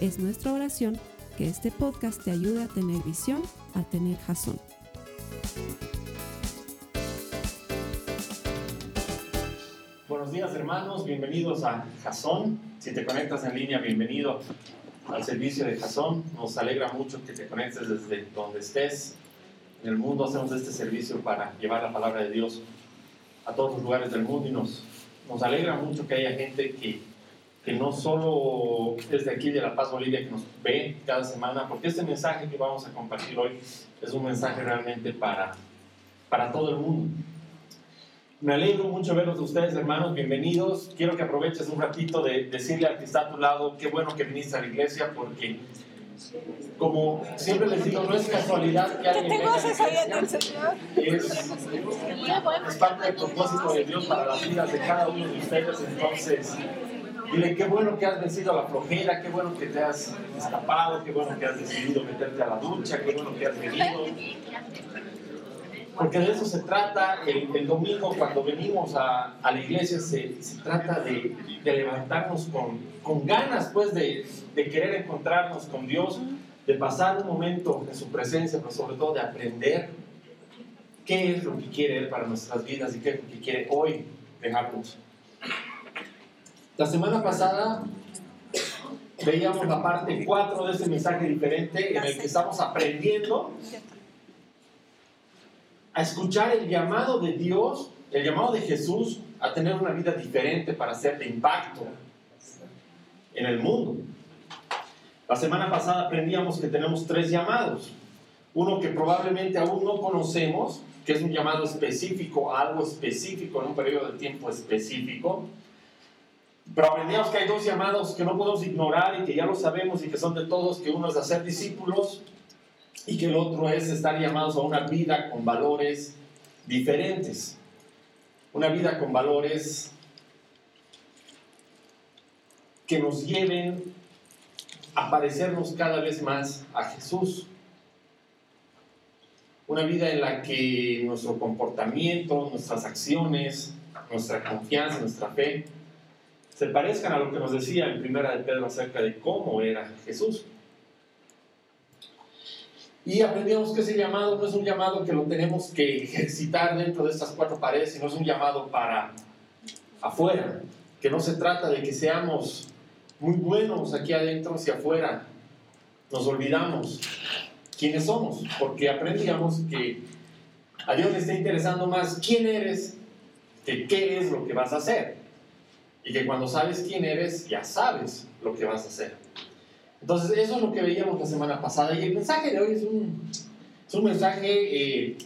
Es nuestra oración que este podcast te ayude a tener visión, a tener jazón. Buenos días hermanos, bienvenidos a Jazón. Si te conectas en línea, bienvenido al servicio de Jazón. Nos alegra mucho que te conectes desde donde estés. En el mundo hacemos este servicio para llevar la palabra de Dios a todos los lugares del mundo y nos, nos alegra mucho que haya gente que, que no solo desde aquí de La Paz, Bolivia, que nos ve cada semana, porque este mensaje que vamos a compartir hoy es un mensaje realmente para, para todo el mundo. Me alegro mucho verlos a ustedes, hermanos, bienvenidos. Quiero que aproveches un ratito de decirle al que está a tu lado, qué bueno que viniste a la iglesia, porque como siempre les digo, no es casualidad que alguien venga a la iglesia. Es, es parte del propósito de Dios para las vidas de cada uno de ustedes. Entonces, dile qué bueno que has vencido a la flojera, qué bueno que te has escapado, qué bueno que has decidido meterte a la ducha, qué bueno que has venido. Porque de eso se trata el, domingo cuando venimos a, a la iglesia, se, trata de, levantarnos con, con ganas pues de, de, querer encontrarnos con Dios, de pasar un momento en su presencia, pero sobre todo de aprender qué es lo que quiere Él para nuestras vidas y qué es lo que quiere hoy dejarnos. La semana pasada veíamos la parte 4 de este mensaje diferente en el que estamos aprendiendo a escuchar el llamado de Dios, el llamado de Jesús a tener una vida diferente para hacer de impacto en el mundo. La semana pasada aprendíamos que tenemos tres llamados. Uno que probablemente aún no conocemos, que es un llamado específico, algo específico en un periodo de tiempo específico. Pero aprendíamos que hay dos llamados que no podemos ignorar y que ya lo sabemos y que son de todos, que uno es hacer discípulos y que el otro es estar llamados a una vida con valores diferentes. Una vida con valores que nos lleven a parecernos cada vez más a Jesús. Una vida en la que nuestro comportamiento, nuestras acciones, nuestra confianza, nuestra fe, se parezcan a lo que nos decía en primera de Pedro acerca de cómo era Jesús. Y aprendimos que ese llamado no es un llamado que lo tenemos que ejercitar dentro de estas cuatro paredes, sino es un llamado para afuera, que no se trata de que seamos muy buenos aquí adentro hacia afuera, nos olvidamos quiénes somos, porque aprendíamos que a Dios le está interesando más quién eres que qué es lo que vas a hacer. Y que cuando sabes quién eres, ya sabes lo que vas a hacer. Entonces, eso es lo que veíamos la semana pasada. Y el mensaje de hoy es un, es un mensaje eh,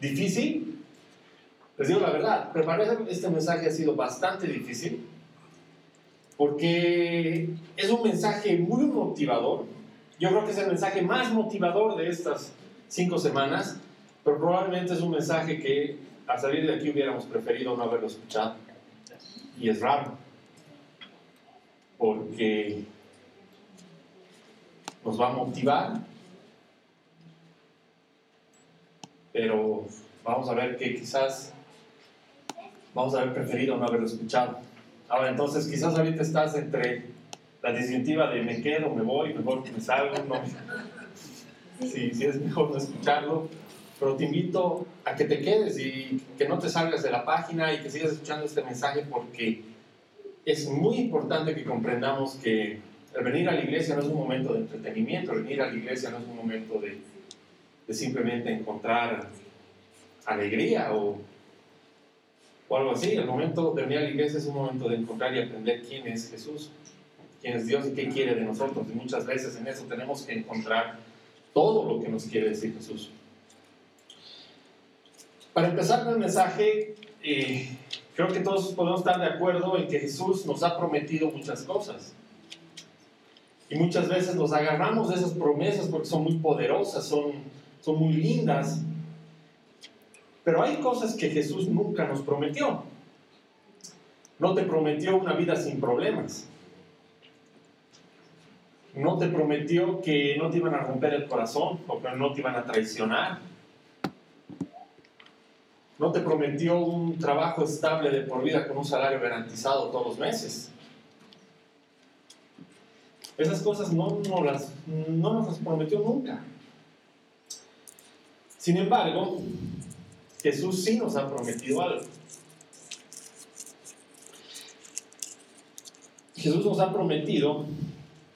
difícil. Les digo la verdad, preparar este mensaje ha sido bastante difícil porque es un mensaje muy motivador. Yo creo que es el mensaje más motivador de estas cinco semanas, pero probablemente es un mensaje que al salir de aquí hubiéramos preferido no haberlo escuchado. Y es raro, porque nos va a motivar, pero vamos a ver que quizás vamos a haber preferido no haberlo escuchado. Ahora, entonces, quizás ahorita estás entre la disyuntiva de me quedo, me voy, mejor me salgo, no. Sí, sí, es mejor no escucharlo, pero te invito a que te quedes y que no te salgas de la página y que sigas escuchando este mensaje porque es muy importante que comprendamos que el venir a la iglesia no es un momento de entretenimiento, el venir a la iglesia no es un momento de, de simplemente encontrar alegría o, o, algo así. El momento de venir a la iglesia es un momento de encontrar y aprender quién es Jesús, quién es Dios y qué quiere de nosotros. Y muchas veces en eso tenemos que encontrar todo lo que nos quiere decir Jesús. Para empezar con el mensaje, eh, creo que todos podemos estar de acuerdo en que Jesús nos ha prometido muchas cosas. Y muchas veces nos agarramos de esas promesas porque son muy poderosas, son, son muy lindas. Pero hay cosas que Jesús nunca nos prometió. No te prometió una vida sin problemas. No te prometió que no te iban a romper el corazón o que no te iban a traicionar. No te prometió un trabajo estable de por vida con un salario garantizado todos los meses. Esas cosas no, las, no nos las prometió nunca. Sin embargo, Jesús sí nos ha prometido algo. Jesús nos ha prometido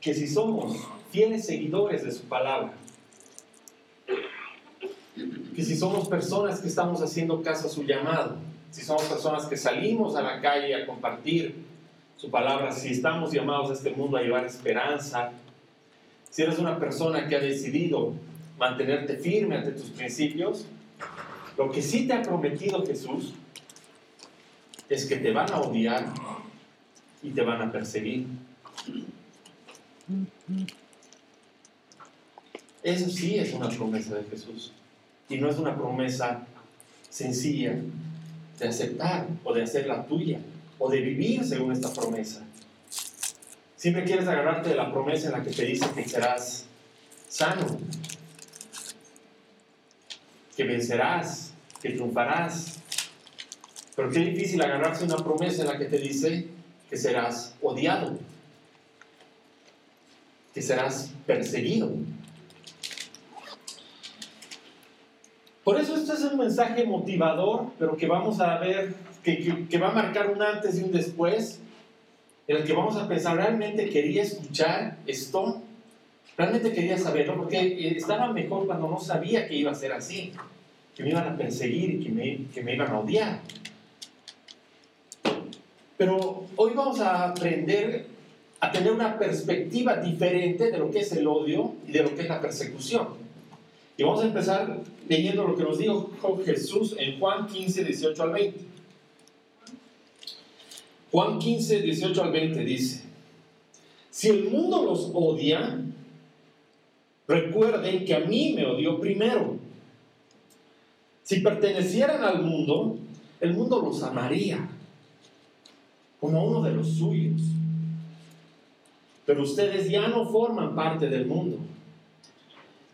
que si somos fieles seguidores de su palabra, que si somos personas que estamos haciendo caso a su llamado, si somos personas que salimos a la calle a compartir su palabra, si estamos llamados a este mundo a llevar esperanza, si eres una persona que ha decidido mantenerte firme ante tus principios, lo que sí te ha prometido Jesús es que te van a odiar y te van a perseguir. Eso sí es una promesa de Jesús. Y no es una promesa sencilla de aceptar o de hacerla tuya o de vivir según esta promesa. Siempre quieres agarrarte de la promesa en la que te dice que serás sano, que vencerás, que triunfarás. Pero qué difícil agarrarse una promesa en la que te dice que serás odiado, que serás perseguido. Por eso esto es un mensaje motivador, pero que vamos a ver, que, va a marcar un antes y un después, en el que vamos a pensar, ¿realmente quería escuchar esto? ¿Realmente quería saberlo? Porque estaba mejor cuando no sabía que iba a ser así, que me iban a perseguir y que me, que me iban a odiar. Pero hoy vamos a aprender a tener una perspectiva diferente de lo que es el odio y de lo que es la persecución. Y vamos a empezar leyendo lo que nos dijo Jesús en Juan 15, 18 al 20. Juan 15, 18 al 20 dice, si el mundo los odia, recuerden que a mí me odió primero. Si pertenecieran al mundo, el mundo los amaría como uno de los suyos. Pero ustedes ya no forman parte del mundo.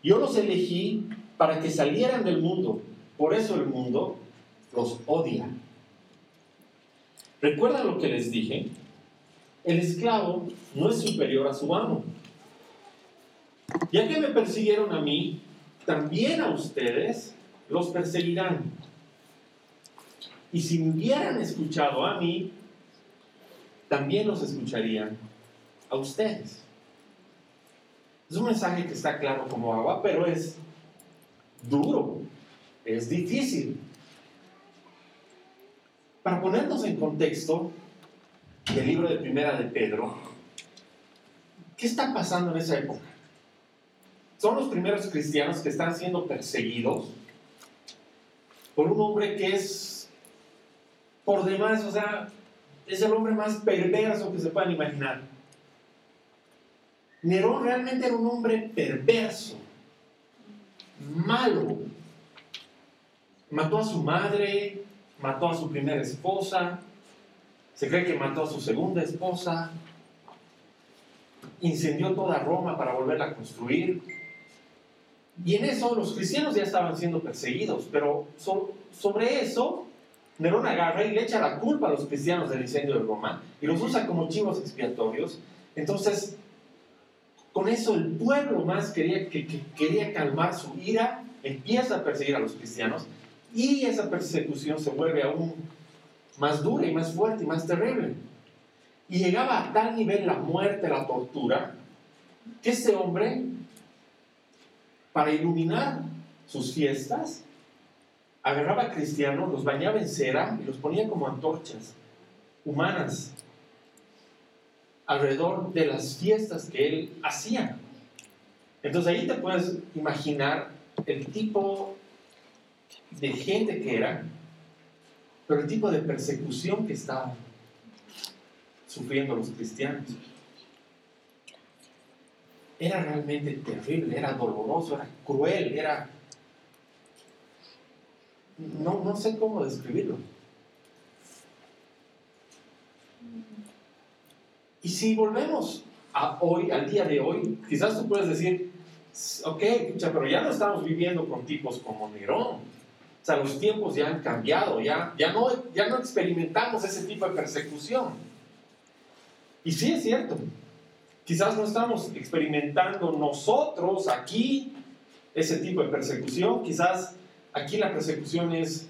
Yo los elegí para que salieran del mundo. Por eso el mundo los odia. ¿Recuerdan lo que les dije? El esclavo no es superior a su amo. Ya que me persiguieron a mí, también a ustedes los perseguirán. Y si me hubieran escuchado a mí, también los escucharían a ustedes. Es un mensaje que está claro como agua, pero es duro, es difícil. Para ponernos en contexto del libro de Primera de Pedro, ¿qué está pasando en esa época? Son los primeros cristianos que están siendo perseguidos por un hombre que es, por demás, o sea, es el hombre más perverso que se puedan imaginar. Nerón realmente era un hombre perverso, malo. Mató a su madre, mató a su primera esposa, se cree que mató a su segunda esposa, incendió toda Roma para volverla a construir. Y en eso los cristianos ya estaban siendo perseguidos, pero sobre eso Nerón agarra y le echa la culpa a los cristianos del incendio de Roma y los usa como chivos expiatorios. Entonces, con eso el pueblo más quería, que, quería calmar su ira, empieza a perseguir a los cristianos y esa persecución se vuelve aún más dura y más fuerte y más terrible. Y llegaba a tal nivel la muerte, la tortura, que ese hombre, para iluminar sus fiestas, agarraba a cristianos, los bañaba en cera y los ponía como antorchas humanas alrededor de las fiestas que él hacía. Entonces ahí te puedes imaginar el tipo de gente que era, pero el tipo de persecución que estaban sufriendo los cristianos. era realmente terrible, era doloroso, era cruel, era... No, no sé cómo describirlo. Y si volvemos a hoy, al día de hoy, quizás tú puedes decir, ok, pero ya no estamos viviendo con tipos como Nerón. O sea, los tiempos ya han cambiado, ya, ya, no, ya no experimentamos ese tipo de persecución. Y sí es cierto, quizás no estamos experimentando nosotros aquí ese tipo de persecución, quizás aquí la persecución es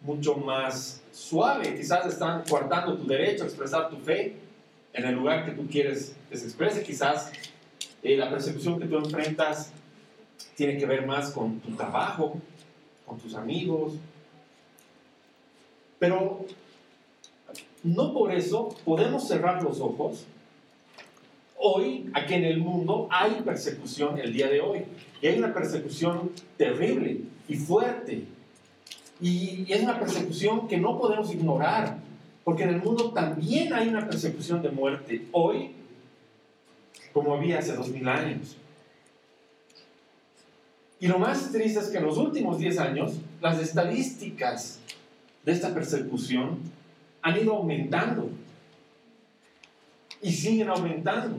mucho más suave, quizás están guardando tu derecho a expresar tu fe, en el lugar que tú quieres que se exprese. Quizás eh, la persecución que tú enfrentas tiene que ver más con tu trabajo, con tus amigos. Pero no por eso podemos cerrar los ojos. Hoy, aquí en el mundo, hay persecución el día de hoy. Y hay una persecución terrible y fuerte. Y es una persecución que no podemos ignorar. Porque en el mundo también hay una persecución de muerte hoy, como había hace dos mil años. Y lo más triste es que en los últimos 10 años, las estadísticas de esta persecución han ido aumentando. Y siguen aumentando.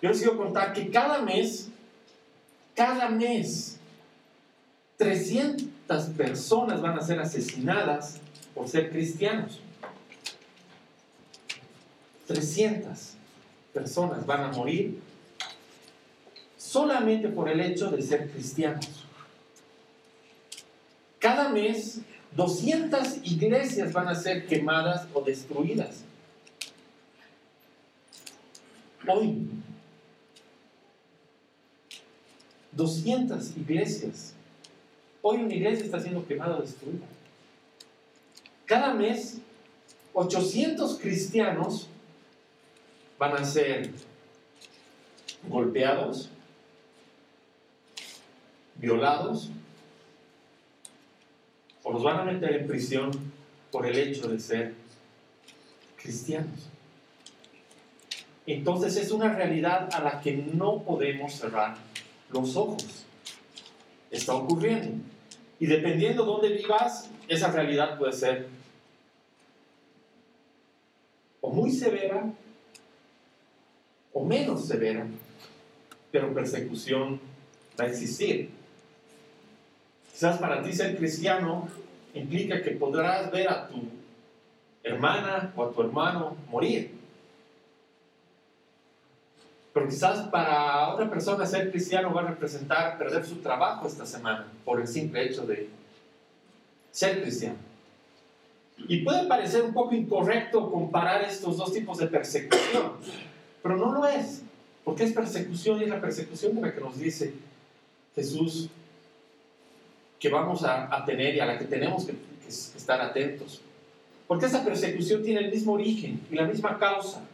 Yo les quiero contar que cada mes, cada mes, 300 personas van a ser asesinadas por ser cristianos. 300 personas van a morir solamente por el hecho de ser cristianos. Cada mes, 200 iglesias van a ser quemadas o destruidas. Hoy, 200 iglesias. Hoy una iglesia está siendo quemada o destruida. Cada mes, 800 cristianos van a ser golpeados, violados, o los van a meter en prisión por el hecho de ser cristianos. Entonces es una realidad a la que no podemos cerrar los ojos. Está ocurriendo. Y dependiendo de dónde vivas, esa realidad puede ser o muy severa o menos severa, pero persecución va a existir. Quizás para ti ser cristiano implica que podrás ver a tu hermana o a tu hermano morir. Pero quizás para otra persona ser cristiano va a representar perder su trabajo esta semana por el simple hecho de ser cristiano. Y puede parecer un poco incorrecto comparar estos dos tipos de persecución, pero no lo es, porque es persecución y es la persecución de la que nos dice Jesús que vamos a, tener y a la que tenemos que, que estar atentos. Porque esa persecución tiene el mismo origen y la misma causa.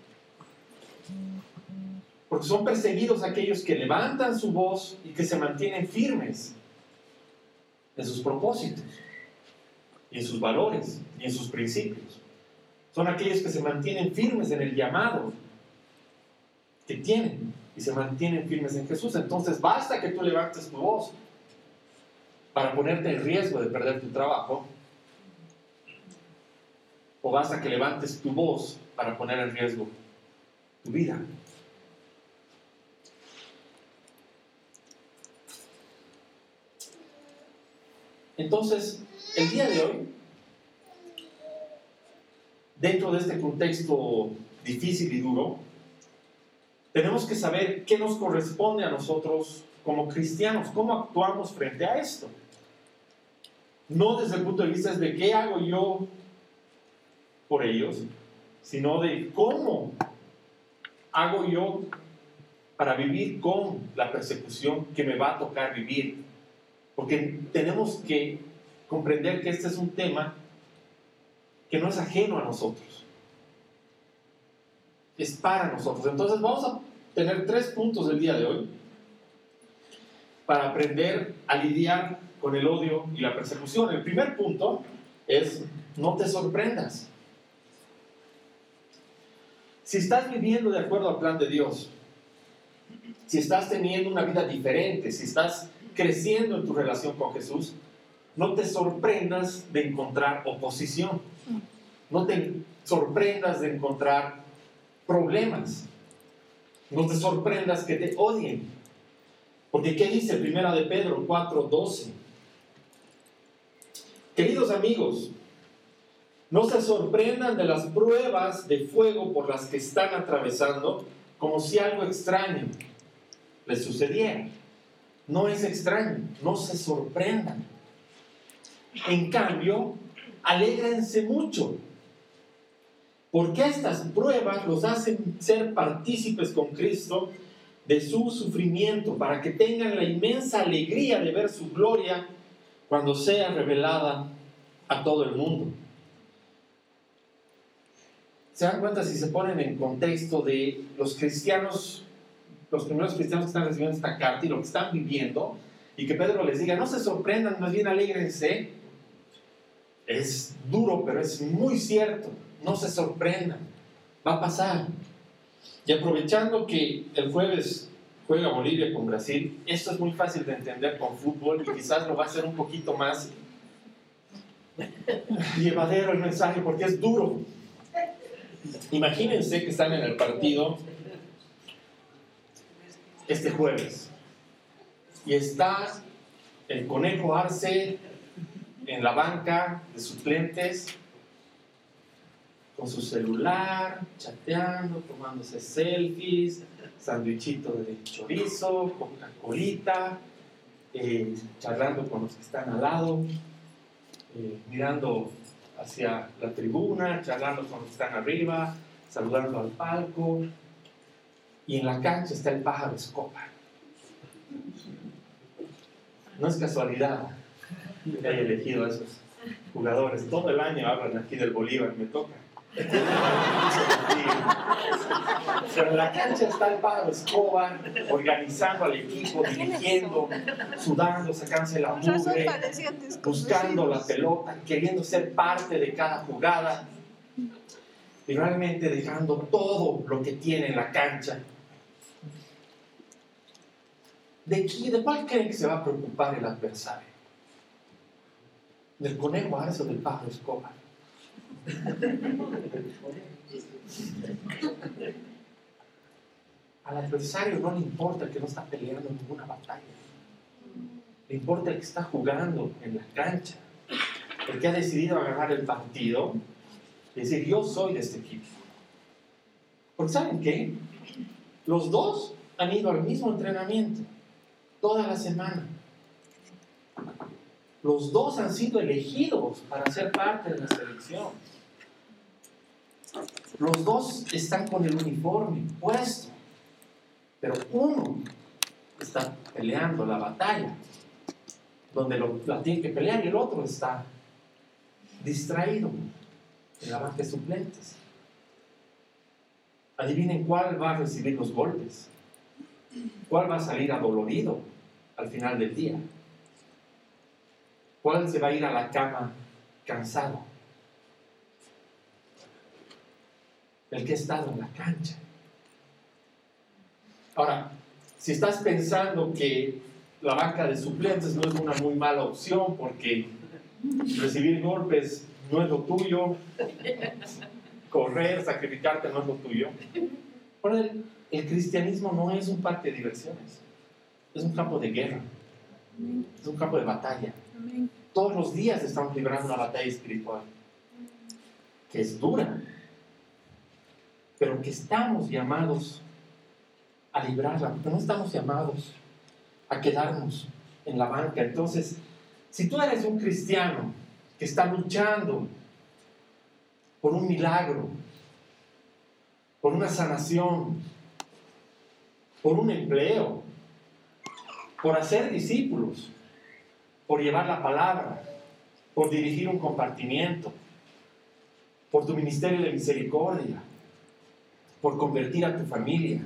Porque son perseguidos aquellos que levantan su voz y que se mantienen firmes en sus propósitos y en sus valores y en sus principios. Son aquellos que se mantienen firmes en el llamado tienen y se mantienen firmes en Jesús. Entonces basta que tú levantes tu voz para ponerte en riesgo de perder tu trabajo. O basta que levantes tu voz para poner en riesgo tu vida. Entonces, el día de hoy, dentro de este contexto difícil y duro, tenemos que saber qué nos corresponde a nosotros como cristianos, cómo actuamos frente a esto. No desde el punto de vista de qué hago yo por ellos, sino de cómo hago yo para vivir con la persecución que me va a tocar vivir. Porque tenemos que comprender que este es un tema que no es ajeno a nosotros. Es para nosotros. Entonces vamos a tener tres puntos del día de hoy para aprender a lidiar con el odio y la persecución. El primer punto es no te sorprendas. Si estás viviendo de acuerdo al plan de Dios, si estás teniendo una vida diferente, si estás creciendo en tu relación con Jesús, no te sorprendas de encontrar oposición. No te sorprendas de encontrar problemas. No te sorprendas que te odien. Porque ¿qué dice Primera de Pedro 4:12? Queridos amigos, no se sorprendan de las pruebas de fuego por las que están atravesando como si algo extraño les sucediera. No es extraño, no se sorprendan. En cambio, alégrense mucho, porque estas pruebas los hacen ser partícipes con Cristo de su sufrimiento, para que tengan la inmensa alegría de ver su gloria cuando sea revelada a todo el mundo. ¿Se dan cuenta si se ponen en contexto de los cristianos, los primeros cristianos que están recibiendo esta carta y lo que están viviendo? Y que Pedro les diga, no se sorprendan, más bien alégrense. Es duro, pero es muy cierto. No se sorprendan. Va a pasar. Y aprovechando que el jueves juega Bolivia con Brasil, esto es muy fácil de entender con fútbol y quizás lo va a hacer un poquito más llevadero el mensaje porque es duro. Imagínense que están en el partido este jueves y está el conejo Arce en la banca de suplentes con su celular, chateando, tomándose selfies, sandwichito de chorizo, Coca-Colita, eh, charlando con los que están al lado, eh, mirando hacia la tribuna, charlando con los que están arriba, saludando al palco. Y en la cancha está el pájaro escopa. No es casualidad que haya elegido a esos jugadores. Todo el año hablan aquí del Bolívar, me toca. Pero en la cancha está el pájaro Escobar organizando al equipo, dirigiendo, sudando, sacándose la mugre, buscando la pelota, queriendo ser parte de cada jugada y realmente dejando todo lo que tiene en la cancha. ¿De, quién, ¿De cuál creen que se va a preocupar el adversario? ¿Del conejo Arce o del pájaro Escobar? Al adversario no le importa el que no está peleando en ninguna batalla. Le importa el que está jugando en la cancha. El que ha decidido agarrar el partido y decir, yo soy de este equipo. Porque ¿saben qué? Los dos han ido al mismo entrenamiento toda la semana. Los dos han sido elegidos para ser parte de la selección. Los dos están con el uniforme puesto, pero uno está peleando la batalla, donde lo, la tiene que pelear, y el otro está distraído en la banca de suplentes. Adivinen cuál va a recibir los golpes, cuál va a salir adolorido al final del día, cuál se va a ir a la cama cansado. el que ha estado en la cancha. Ahora, si estás pensando que la banca de suplentes no es una muy mala opción porque recibir golpes no es lo tuyo, correr, sacrificarte no es lo tuyo. El cristianismo no es un parque de diversiones, es un campo de guerra, es un campo de batalla. Todos los días estamos librando una batalla espiritual que es dura, pero que estamos llamados a librarla, porque no estamos llamados a quedarnos en la banca. Entonces, si tú eres un cristiano que está luchando por un milagro, por una sanación, por un empleo, por hacer discípulos, por llevar la palabra, por dirigir un compartimiento, por tu ministerio de misericordia, por convertir a tu familia,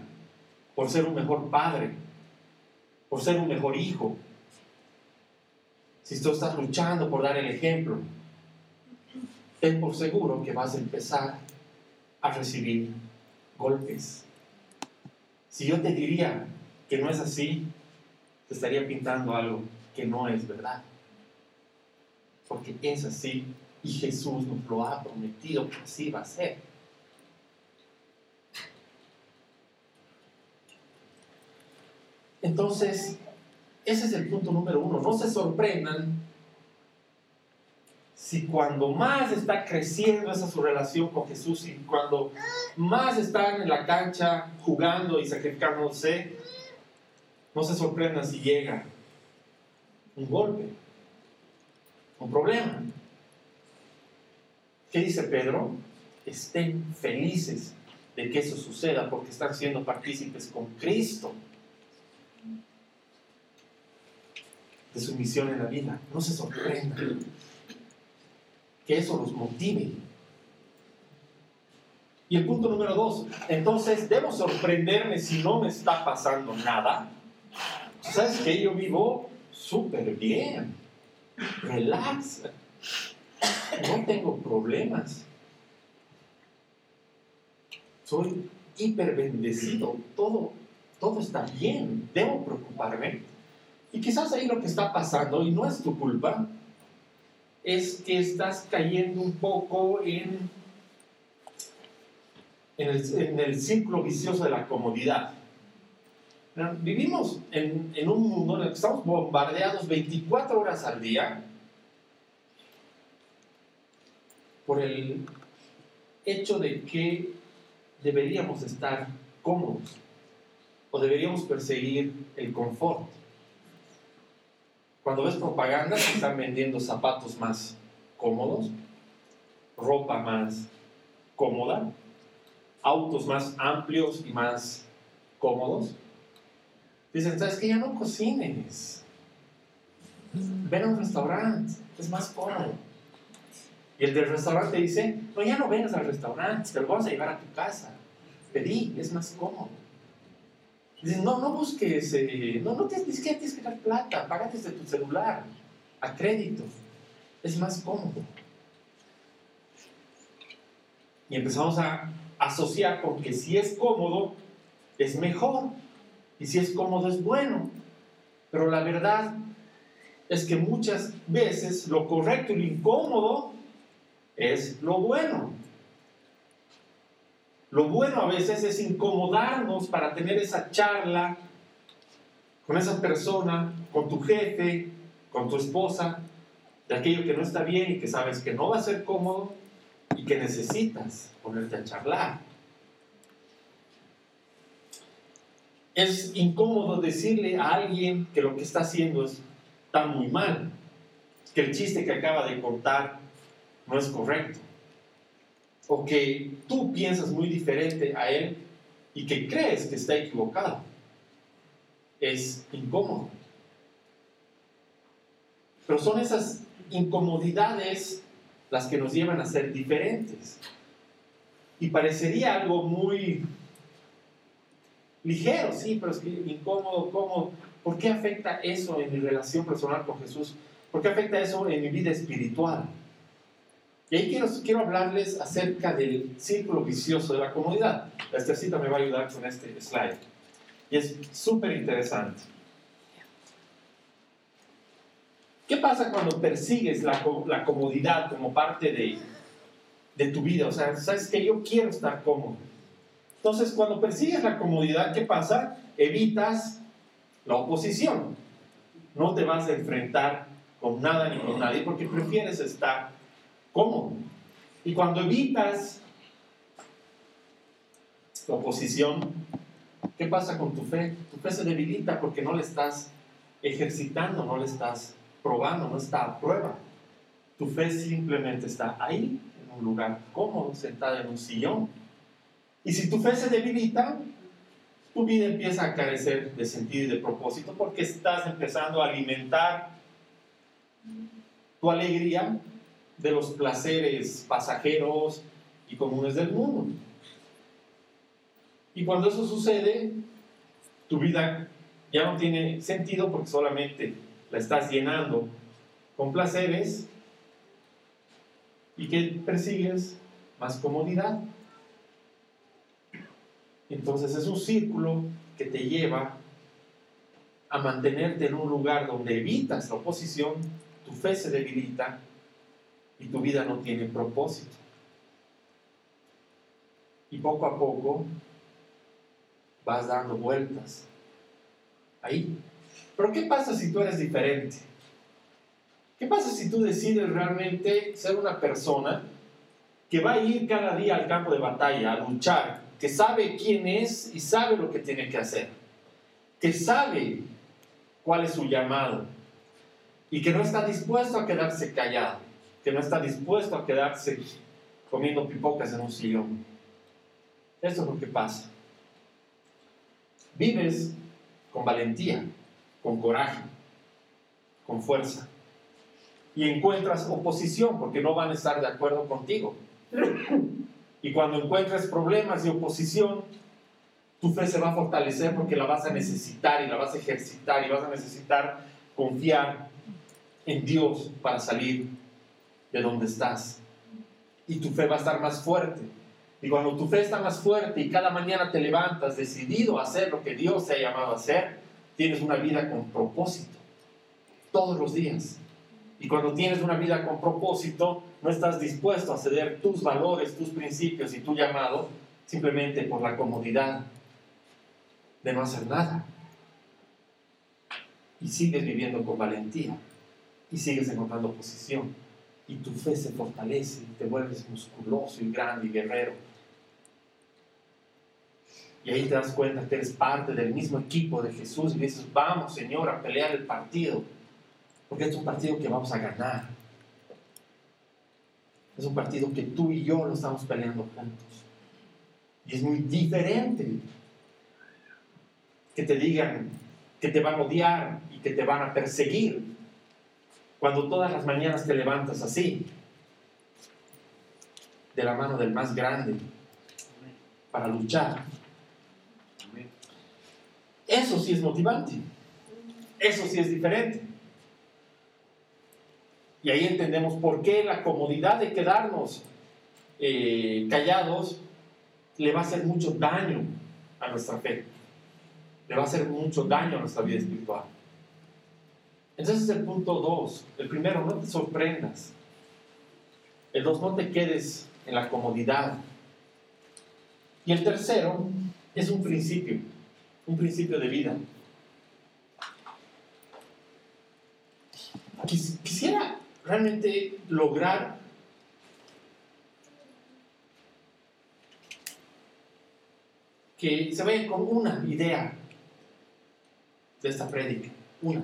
por ser un mejor padre, por ser un mejor hijo. Si tú estás luchando por dar el ejemplo, ten por seguro que vas a empezar a recibir golpes. Si yo te diría que no es así, te estaría pintando algo que no es verdad. Porque es así y Jesús nos lo ha prometido que así va a ser. Entonces, ese es el punto número uno. No se sorprendan si cuando más está creciendo esa su relación con Jesús y cuando más están en la cancha jugando y sacrificándose, no se sorprendan si llega un golpe, un problema. ¿Qué dice Pedro? Estén felices de que eso suceda porque están siendo partícipes con Cristo de su misión en la vida. No se sorprendan que eso los motive. Y el punto número dos, entonces, ¿debo sorprenderme si no me está pasando nada? ¿Sabes que Yo vivo súper bien, relax, no tengo problemas. Soy hiper bendecido, todo, todo está bien, debo preocuparme. Y quizás ahí lo que está pasando, y no es tu culpa, es que estás cayendo un poco en, en, el, en el círculo vicioso de la comodidad. Vivimos en, un mundo en el que estamos bombardeados 24 horas al día por el hecho de que deberíamos estar cómodos o deberíamos perseguir el confort. Cuando ves propaganda, se están vendiendo zapatos más cómodos, ropa más cómoda, autos más amplios y más cómodos. Dicen, ¿sabes que Ya no cocines. Ven a un restaurante, es más cómodo. Y el del restaurante dice, no, ya no vengas al restaurante, te lo vamos a llevar a tu casa. Pedí, es más cómodo. Dicen, no, no busques, eh, no, no tienes, que tienes que dar plata, págate desde tu celular, a crédito. Es más cómodo. Y empezamos a asociar con que si es cómodo, es mejor. Y si es cómodo, es bueno. Pero la verdad es que muchas veces lo correcto y lo incómodo es lo bueno. Lo bueno a veces es incomodarnos para tener esa charla con esa persona, con tu jefe, con tu esposa, de aquello que no está bien y que sabes que no va a ser cómodo y que necesitas ponerte a charlar. Es incómodo decirle a alguien que lo que está haciendo está muy mal, que el chiste que acaba de contar no es correcto. O que tú piensas muy diferente a él y que crees que está equivocado. Es incómodo. Pero son esas incomodidades las que nos llevan a ser diferentes. Y parecería algo muy ligero, sí, pero es que incómodo, ¿cómo? ¿Por qué afecta eso en mi relación personal con Jesús? ¿Por qué afecta eso en mi vida espiritual? Y ahí quiero, quiero hablarles acerca del círculo vicioso de la comodidad. Esta cita me va a ayudar con este slide. Y es súper interesante. ¿Qué pasa cuando persigues la, la comodidad como parte de, de, tu vida? O sea, sabes que yo quiero estar cómodo. Entonces, cuando persigues la comodidad, ¿qué pasa? Evitas la oposición. No te vas a enfrentar con nada ni con nadie porque prefieres estar ¿Cómo? Y cuando evitas la oposición, ¿qué pasa con tu fe? Tu fe se debilita porque no le estás ejercitando, no le estás probando, no está a prueba. Tu fe simplemente está ahí, en un lugar cómodo, sentada en un sillón. Y si tu fe se debilita, tu vida empieza a carecer de sentido y de propósito porque estás empezando a alimentar tu alegría de los placeres pasajeros y comunes del mundo. Y cuando eso sucede, tu vida ya no tiene sentido porque solamente la estás llenando con placeres y que persigues más comodidad. Entonces es un círculo que te lleva a mantenerte en un lugar donde evitas la oposición, tu fe se debilita y tu vida no tiene propósito. Y poco a poco vas dando vueltas ahí. Pero ¿qué pasa si tú eres diferente? ¿Qué pasa si tú decides realmente ser una persona que va a ir cada día al campo de batalla, a luchar, que sabe quién es y sabe lo que tiene que hacer, que sabe cuál es su llamado y que no está dispuesto a quedarse callado, que no está dispuesto a quedarse comiendo pipocas en un sillón? Eso es lo que pasa. Vives con valentía, con coraje, con fuerza. Y encuentras oposición porque no van a estar de acuerdo contigo. Y cuando encuentres problemas y oposición, tu fe se va a fortalecer porque la vas a necesitar y la vas a ejercitar y vas a necesitar confiar en Dios para salir de donde estás. Y tu fe va a estar más fuerte. Y cuando tu fe está más fuerte y cada mañana te levantas decidido a hacer lo que Dios te ha llamado a hacer, tienes una vida con propósito. Todos los días. Y cuando tienes una vida con propósito, no estás dispuesto a ceder tus valores, tus principios y tu llamado simplemente por la comodidad de no hacer nada. Y sigues viviendo con valentía y sigues encontrando posición y tu fe se fortalece y te vuelves musculoso y grande y guerrero. Y ahí te das cuenta que eres parte del mismo equipo de Jesús y dices, vamos Señor a pelear el partido, porque es un partido que vamos a ganar. Es un partido que tú y yo lo estamos peleando juntos. Y es muy diferente que te digan que te van a odiar y que te van a perseguir cuando todas las mañanas te levantas así, de la mano del más grande, para luchar. Eso sí es motivante. Eso sí es diferente. Y ahí entendemos por qué la comodidad de quedarnos eh, callados le va a hacer mucho daño a nuestra fe. Le va a hacer mucho daño a nuestra vida espiritual. Entonces el punto dos. El primero, no te sorprendas. El dos, no te quedes en la comodidad. Y el tercero es un principio, un principio de vida. Quisiera realmente lograr que se vayan con una idea de esta prédica, una.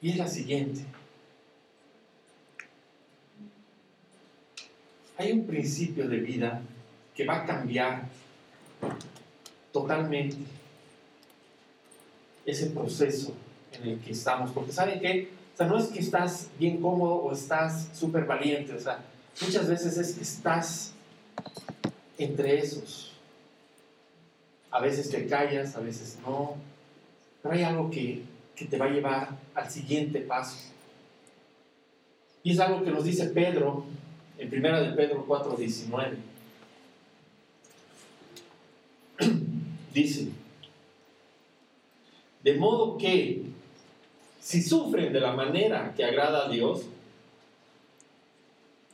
Y es la siguiente. Hay un principio de vida que va a cambiar totalmente ese proceso en el que estamos. Porque ¿saben qué? O sea, no es que estás bien cómodo o estás súper valiente. O sea, muchas veces es que estás entre esos. A veces te callas, a veces no. Pero hay algo que que te va a llevar al siguiente paso. Y es algo que nos dice Pedro en primera de Pedro 4:19. dice, de modo que si sufren de la manera que agrada a Dios,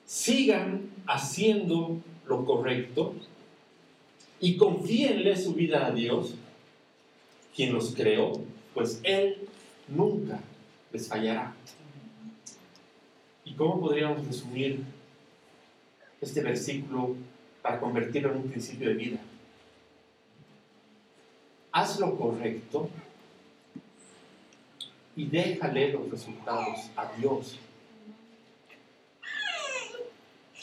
sigan haciendo lo correcto y confíenle su vida a Dios, quien los creó pues Él nunca les fallará. ¿Y cómo podríamos resumir este versículo para convertirlo en un principio de vida? Haz lo correcto y déjale los resultados a Dios.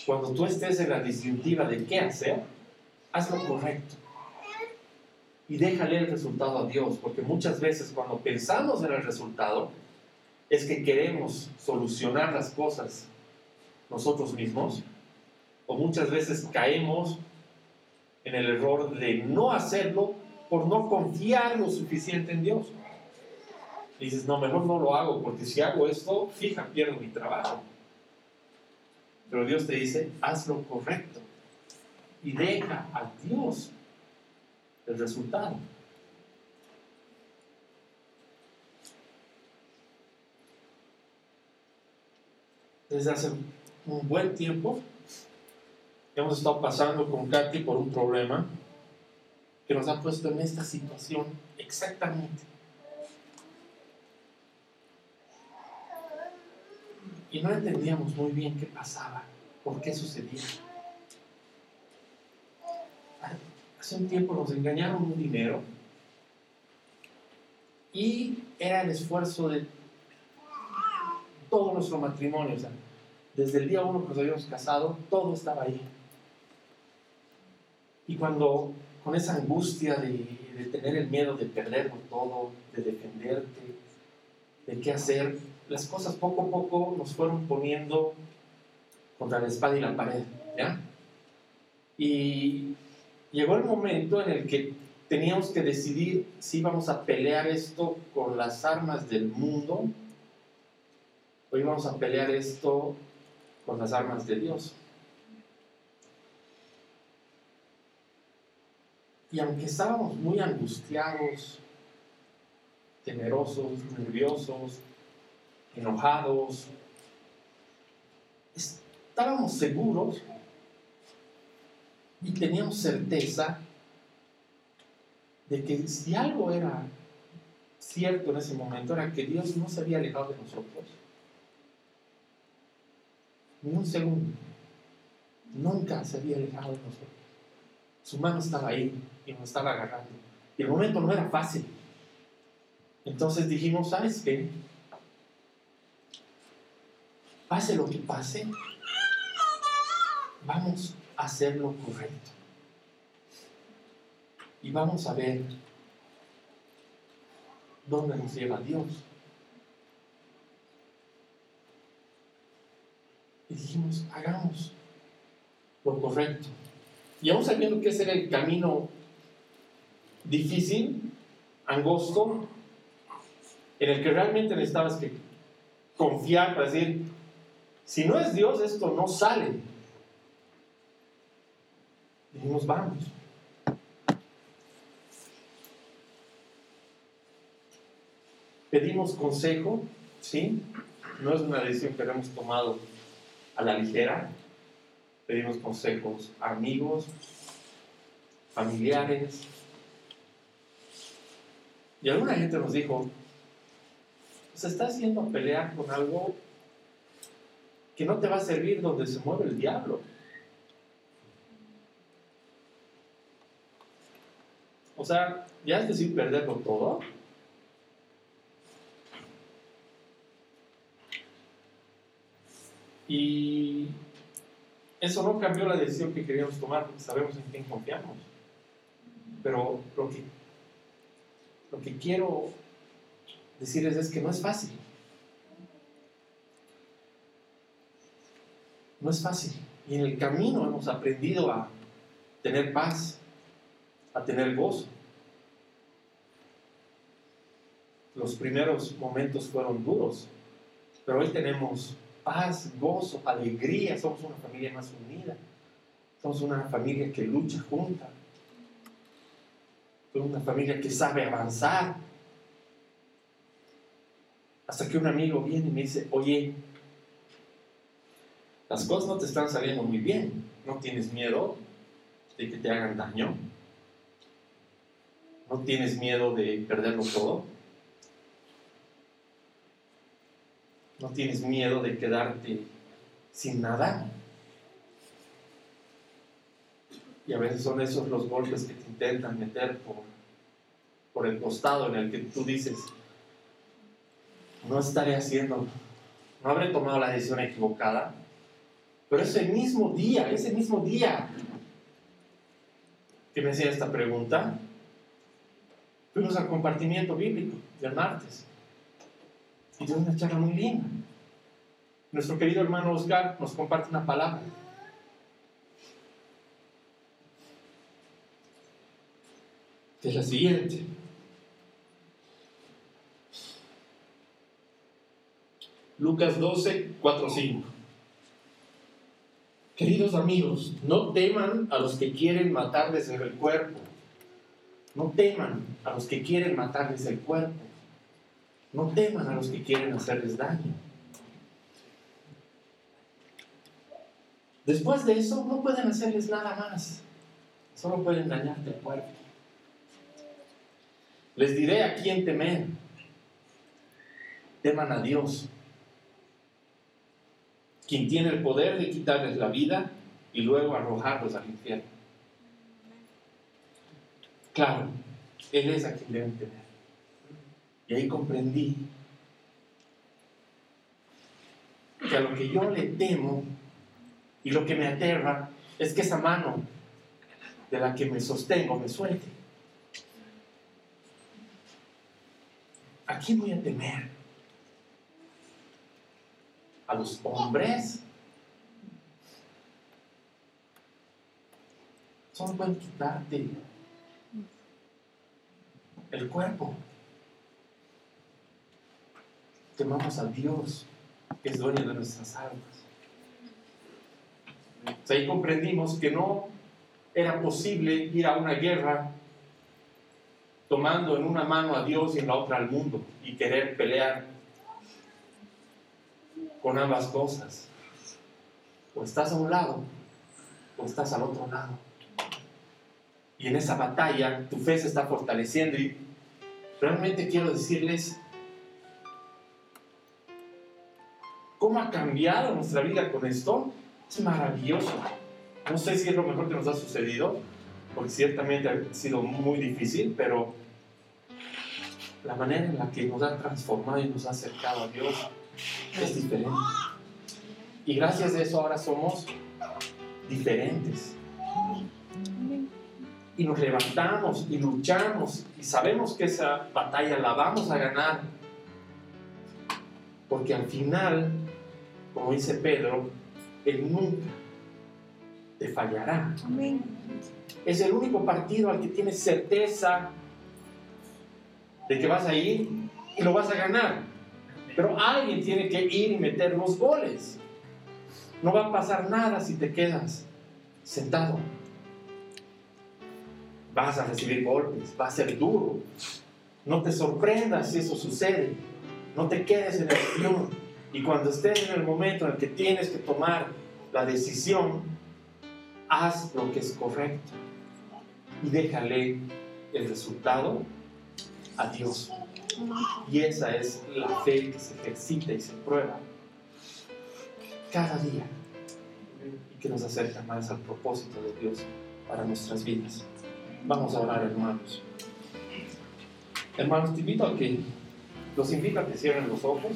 Cuando tú estés en la disyuntiva de qué hacer, haz lo correcto y déjale el resultado a Dios, porque muchas veces cuando pensamos en el resultado es que queremos solucionar las cosas nosotros mismos, o muchas veces caemos en el error de no hacerlo por no confiar lo suficiente en Dios. Y dices, no, mejor no lo hago, porque si hago esto, fija, pierdo mi trabajo. Pero Dios te dice, haz lo correcto y deja a Dios el resultado. Desde hace un buen tiempo hemos estado pasando con Katy por un problema que nos ha puesto en esta situación exactamente Y no entendíamos muy bien qué pasaba, por qué sucedía. Hace un tiempo nos engañaron un dinero y era el esfuerzo de todo nuestro matrimonio. O sea, desde el día uno que nos habíamos casado, todo estaba ahí. Y cuando con esa angustia de, tener el miedo de perderlo todo, de defenderte, de qué hacer, las cosas poco a poco nos fueron poniendo contra la espada y la pared, ¿ya? Y llegó el momento en el que teníamos que decidir si íbamos a pelear esto con las armas del mundo o íbamos a pelear esto con las armas de Dios. Y aunque estábamos muy angustiados, temerosos, nerviosos, enojados, estábamos seguros y teníamos certeza de que si algo era cierto en ese momento era que Dios no se había alejado de nosotros. Ni un segundo. Nunca se había alejado de nosotros. Su mano estaba ahí y nos estaba agarrando. Y el momento no era fácil. Entonces dijimos, ¿sabes qué? Pase lo que pase, vamos a hacer lo correcto. Y vamos a ver dónde nos lleva Dios. Y dijimos, hagamos lo correcto. Y aún sabiendo que ese era el camino difícil, angosto, en el que realmente necesitabas que confiar para decir, si no es Dios, esto no sale. Dijimos, vamos. Pedimos consejo, ¿sí? No es una decisión que hemos tomado a la ligera, pedimos consejos a amigos, familiares. Y alguna gente nos dijo, se está haciendo pelear con algo que no te va a servir donde se mueve el diablo. O sea, ya es decir perderlo todo. Y eso no cambió la decisión que queríamos tomar, porque sabemos en quién confiamos. Pero lo que, lo que quiero decirles es que no es fácil. No es fácil. Y en el camino hemos aprendido a tener paz, a tener gozo. Los primeros momentos fueron duros, pero hoy tenemos paz, gozo, alegría, somos una familia más unida, somos una familia que lucha junta, somos una familia que sabe avanzar. Hasta que un amigo viene y me dice, oye, las cosas no te están saliendo muy bien, no tienes miedo de que te hagan daño, no tienes miedo de perderlo todo. No tienes miedo de quedarte sin nada. Y a veces son esos los golpes que te intentan meter por, por el costado en el que tú dices, no estaré haciendo, no habré tomado la decisión equivocada. Pero ese mismo día, ese mismo día que me hacía esta pregunta, fuimos al compartimiento bíblico del martes. Y dio una charla muy linda. Nuestro querido hermano Oscar nos comparte una palabra. Que es la siguiente. Lucas 12, 4, 5. Queridos amigos, no teman a los que quieren matarles el cuerpo. No teman a los que quieren matarles el cuerpo no teman a los que quieren hacerles daño. Después de eso no pueden hacerles nada más. Solo pueden dañarte el cuerpo. Les diré a quién temer. Teman a Dios, quien tiene el poder de quitarles la vida y luego arrojarlos al infierno. Claro, Él es a quien deben temer. Y ahí comprendí que a lo que yo le temo y lo que me aterra es que esa mano de la que me sostengo me suelte. ¿A quién voy a temer? ¿A los hombres? Solo pueden quitarte el cuerpo. Temamos a Dios, que es dueño de nuestras almas. ahí comprendimos que no era posible ir a una guerra tomando en una mano a Dios y en la otra al mundo y querer pelear con ambas cosas. O estás a un lado o estás al otro lado. Y en esa batalla tu fe se está fortaleciendo y realmente quiero decirles cómo ha cambiado nuestra vida con esto. Es maravilloso. No sé si es lo mejor que nos ha sucedido, porque ciertamente ha sido muy difícil, pero la manera en la que nos ha transformado y nos ha acercado a Dios es diferente. Y gracias a eso ahora somos diferentes. Y nos levantamos y luchamos y sabemos que esa batalla la vamos a ganar. Porque al final, como dice Pedro, Él nunca te fallará. Es el único partido al que tienes certeza de que vas a ir y lo vas a ganar. Pero alguien tiene que ir y meter los goles. No va a pasar nada si te quedas sentado. Vas a recibir golpes, va a ser duro. No te sorprendas si eso sucede. No te quedes en el sillón. Y cuando estés en el momento en el que tienes que tomar la decisión, haz lo que es correcto y déjale el resultado a Dios. Y esa es la fe que se ejercita y se prueba cada día y que nos acerca más al propósito de Dios para nuestras vidas. Vamos a orar, hermanos. Hermanos, te invito a que los invito a que cierren los ojos.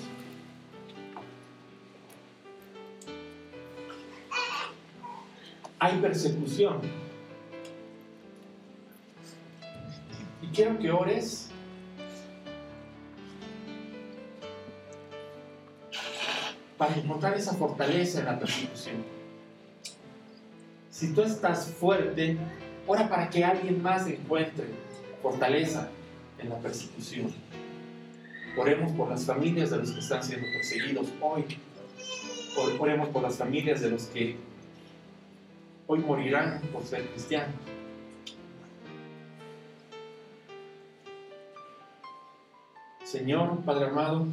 Hay persecución. Y quiero que ores para encontrar esa fortaleza en la persecución. Si tú estás fuerte, ora para que alguien más encuentre fortaleza en la persecución. Oremos por las familias de los que están siendo perseguidos hoy. Oremos por las familias de los que hoy morirán por ser cristianos. Señor, Padre amado,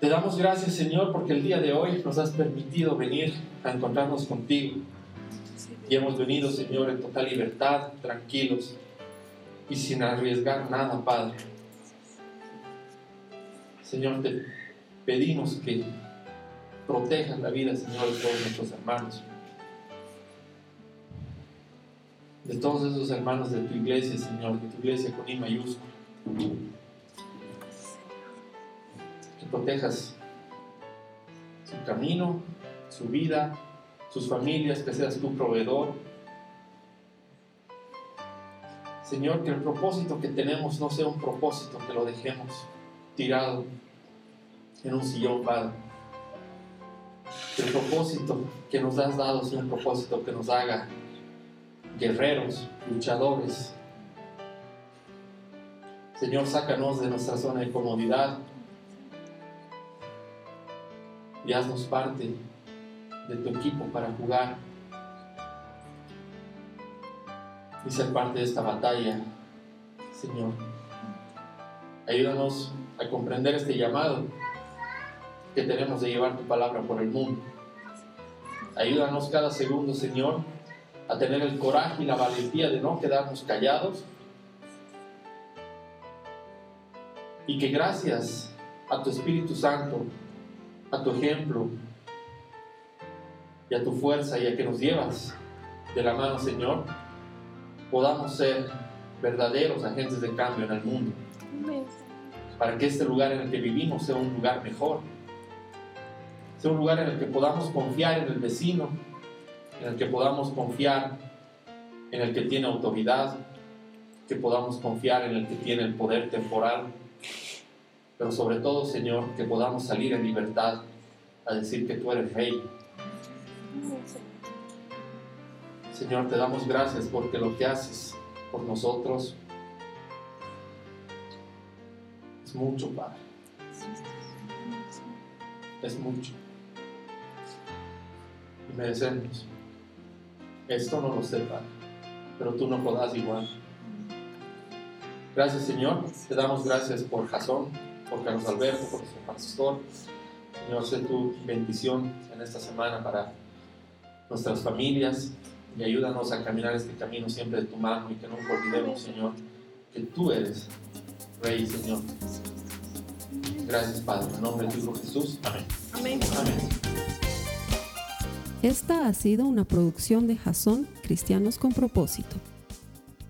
te damos gracias, Señor, porque el día de hoy nos has permitido venir a encontrarnos contigo. Y hemos venido, Señor, en total libertad, tranquilos y sin arriesgar nada, Padre. Señor, te pedimos que protejas la vida, Señor, de todos nuestros hermanos. De todos esos hermanos de tu iglesia, Señor, de tu iglesia con I mayúscula protejas su camino, su vida, sus familias, que seas tu proveedor. Señor, que el propósito que tenemos no sea un propósito que lo dejemos tirado en un sillón, Padre. Que el propósito que nos has dado sea un propósito que nos haga guerreros, luchadores. Señor, sácanos de nuestra zona de comodidad, y haznos parte de tu equipo para jugar y ser parte de esta batalla, Señor. Ayúdanos a comprender este llamado que tenemos de llevar tu palabra por el mundo. Ayúdanos cada segundo, Señor, a tener el coraje y la valentía de no quedarnos callados. Y que gracias a tu Espíritu Santo, a tu ejemplo y a tu fuerza y a que nos llevas de la mano, Señor, podamos ser verdaderos agentes de cambio en el mundo. Para que este lugar en el que vivimos sea un lugar mejor. Sea un lugar en el que podamos confiar en el vecino, en el que podamos confiar en el que tiene autoridad, que podamos confiar en el que tiene el poder temporal, pero sobre todo, Señor, que podamos salir en libertad a decir que tú eres rey. Señor, te damos gracias porque lo que haces por nosotros es mucho, Padre. Es mucho. Y merecemos. Esto no lo sé, Padre, pero tú no podás igual. Gracias, Señor. Te damos gracias por Jasón, por Carlos Alberto, por su pastor. Señor, sé tu bendición en esta semana para nuestras familias y ayúdanos a caminar este camino siempre de tu mano y que nunca olvidemos, Señor, que tú eres Rey, Señor. Gracias, Padre. En nombre de tu Hijo Jesús. Amén. Amén. Amén. Esta ha sido una producción de Jason Cristianos con Propósito.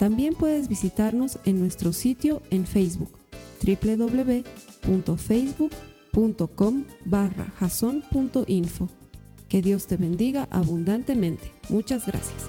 También puedes visitarnos en nuestro sitio en Facebook www.facebook.com barra jason.info. Que Dios te bendiga abundantemente. Muchas gracias.